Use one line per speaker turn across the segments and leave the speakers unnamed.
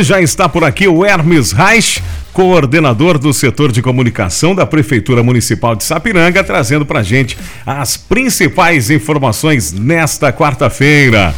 Já está por aqui o Hermes Reich, coordenador do setor de comunicação da Prefeitura Municipal de Sapiranga, trazendo para gente as principais informações nesta quarta-feira.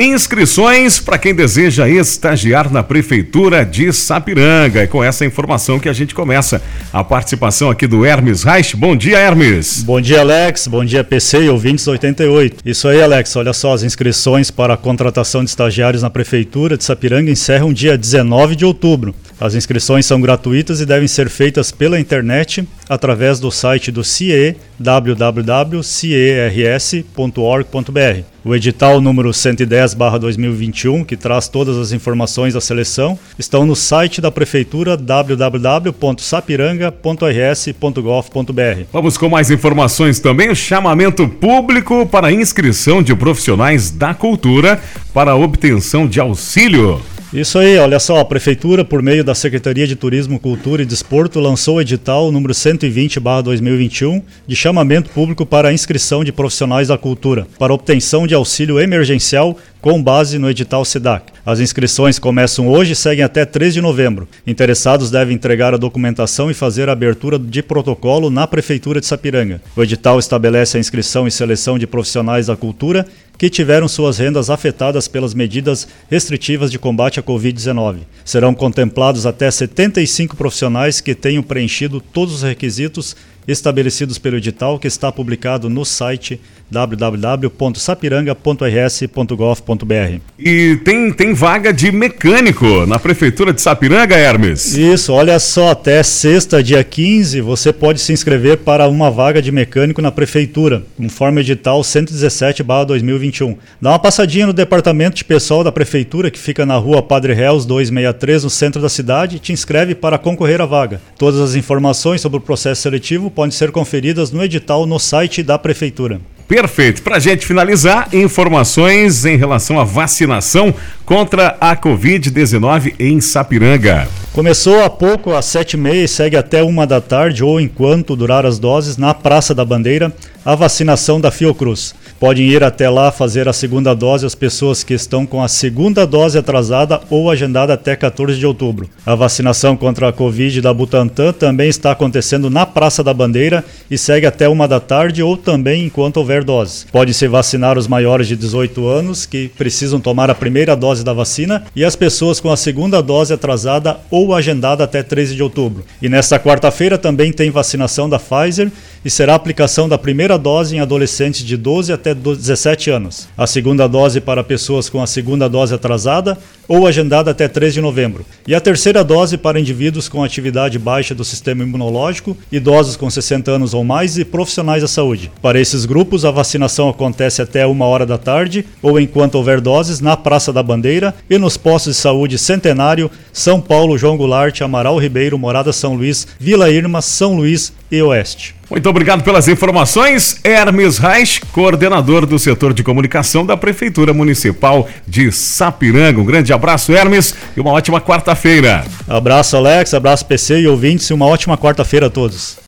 Inscrições para quem deseja estagiar na Prefeitura de Sapiranga. É com essa informação que a gente começa a participação aqui do Hermes Reich. Bom dia, Hermes.
Bom dia, Alex. Bom dia, PC e ouvintes 88. Isso aí, Alex. Olha só, as inscrições para a contratação de estagiários na Prefeitura de Sapiranga encerram dia 19 de outubro. As inscrições são gratuitas e devem ser feitas pela internet através do site do CIE, www.ciers.org.br. O edital número 110/2021, que traz todas as informações da seleção, estão no site da prefeitura www.sapiranga.rs.gov.br.
Vamos com mais informações também, o chamamento público para inscrição de profissionais da cultura para obtenção de auxílio.
Isso aí, olha só, a Prefeitura, por meio da Secretaria de Turismo, Cultura e Desporto, lançou o edital número 120-2021 de chamamento público para a inscrição de profissionais da cultura, para obtenção de auxílio emergencial com base no edital SEDAC. As inscrições começam hoje e seguem até 3 de novembro. Interessados devem entregar a documentação e fazer a abertura de protocolo na Prefeitura de Sapiranga. O edital estabelece a inscrição e seleção de profissionais da cultura que tiveram suas rendas afetadas pelas medidas restritivas de combate à Covid-19. Serão contemplados até 75 profissionais que tenham preenchido todos os requisitos estabelecidos pelo edital que está publicado no site www.sapiranga.rs.gov.br.
E tem, tem vaga de mecânico na Prefeitura de Sapiranga, Hermes?
Isso, olha só, até sexta, dia 15, você pode se inscrever para uma vaga de mecânico na Prefeitura, conforme edital 117-2021. Dá uma passadinha no departamento de pessoal da Prefeitura, que fica na rua Padre Reus 263, no centro da cidade, e te inscreve para concorrer à vaga. Todas as informações sobre o processo seletivo podem ser conferidas no edital no site da Prefeitura.
Perfeito. Para a gente finalizar, informações em relação à vacinação contra a Covid-19 em Sapiranga.
Começou há pouco, às sete e meia, e segue até uma da tarde ou enquanto durar as doses, na Praça da Bandeira, a vacinação da Fiocruz. Podem ir até lá fazer a segunda dose as pessoas que estão com a segunda dose atrasada ou agendada até 14 de outubro. A vacinação contra a Covid da Butantan também está acontecendo na Praça da Bandeira e segue até uma da tarde ou também enquanto houver doses. Pode se vacinar os maiores de 18 anos que precisam tomar a primeira dose da vacina e as pessoas com a segunda dose atrasada ou agendada até 13 de outubro. E nesta quarta-feira também tem vacinação da Pfizer e será a aplicação da primeira dose em adolescentes de 12 até 17 anos. A segunda dose para pessoas com a segunda dose atrasada ou agendada até 3 de novembro. E a terceira dose para indivíduos com atividade baixa do sistema imunológico, idosos com 60 anos ou mais e profissionais da saúde. Para esses grupos, a vacinação acontece até uma hora da tarde ou enquanto houver doses na Praça da Bandeira e nos postos de saúde Centenário, São Paulo, João Goulart, Amaral Ribeiro, Morada São Luís, Vila Irma, São Luís e Oeste.
Muito obrigado pelas informações. Hermes Reich, coordenador do setor de comunicação da Prefeitura Municipal de Sapiranga. Um grande abraço, Hermes, e uma ótima quarta-feira.
Abraço, Alex, abraço, PC e ouvintes, e uma ótima quarta-feira a todos.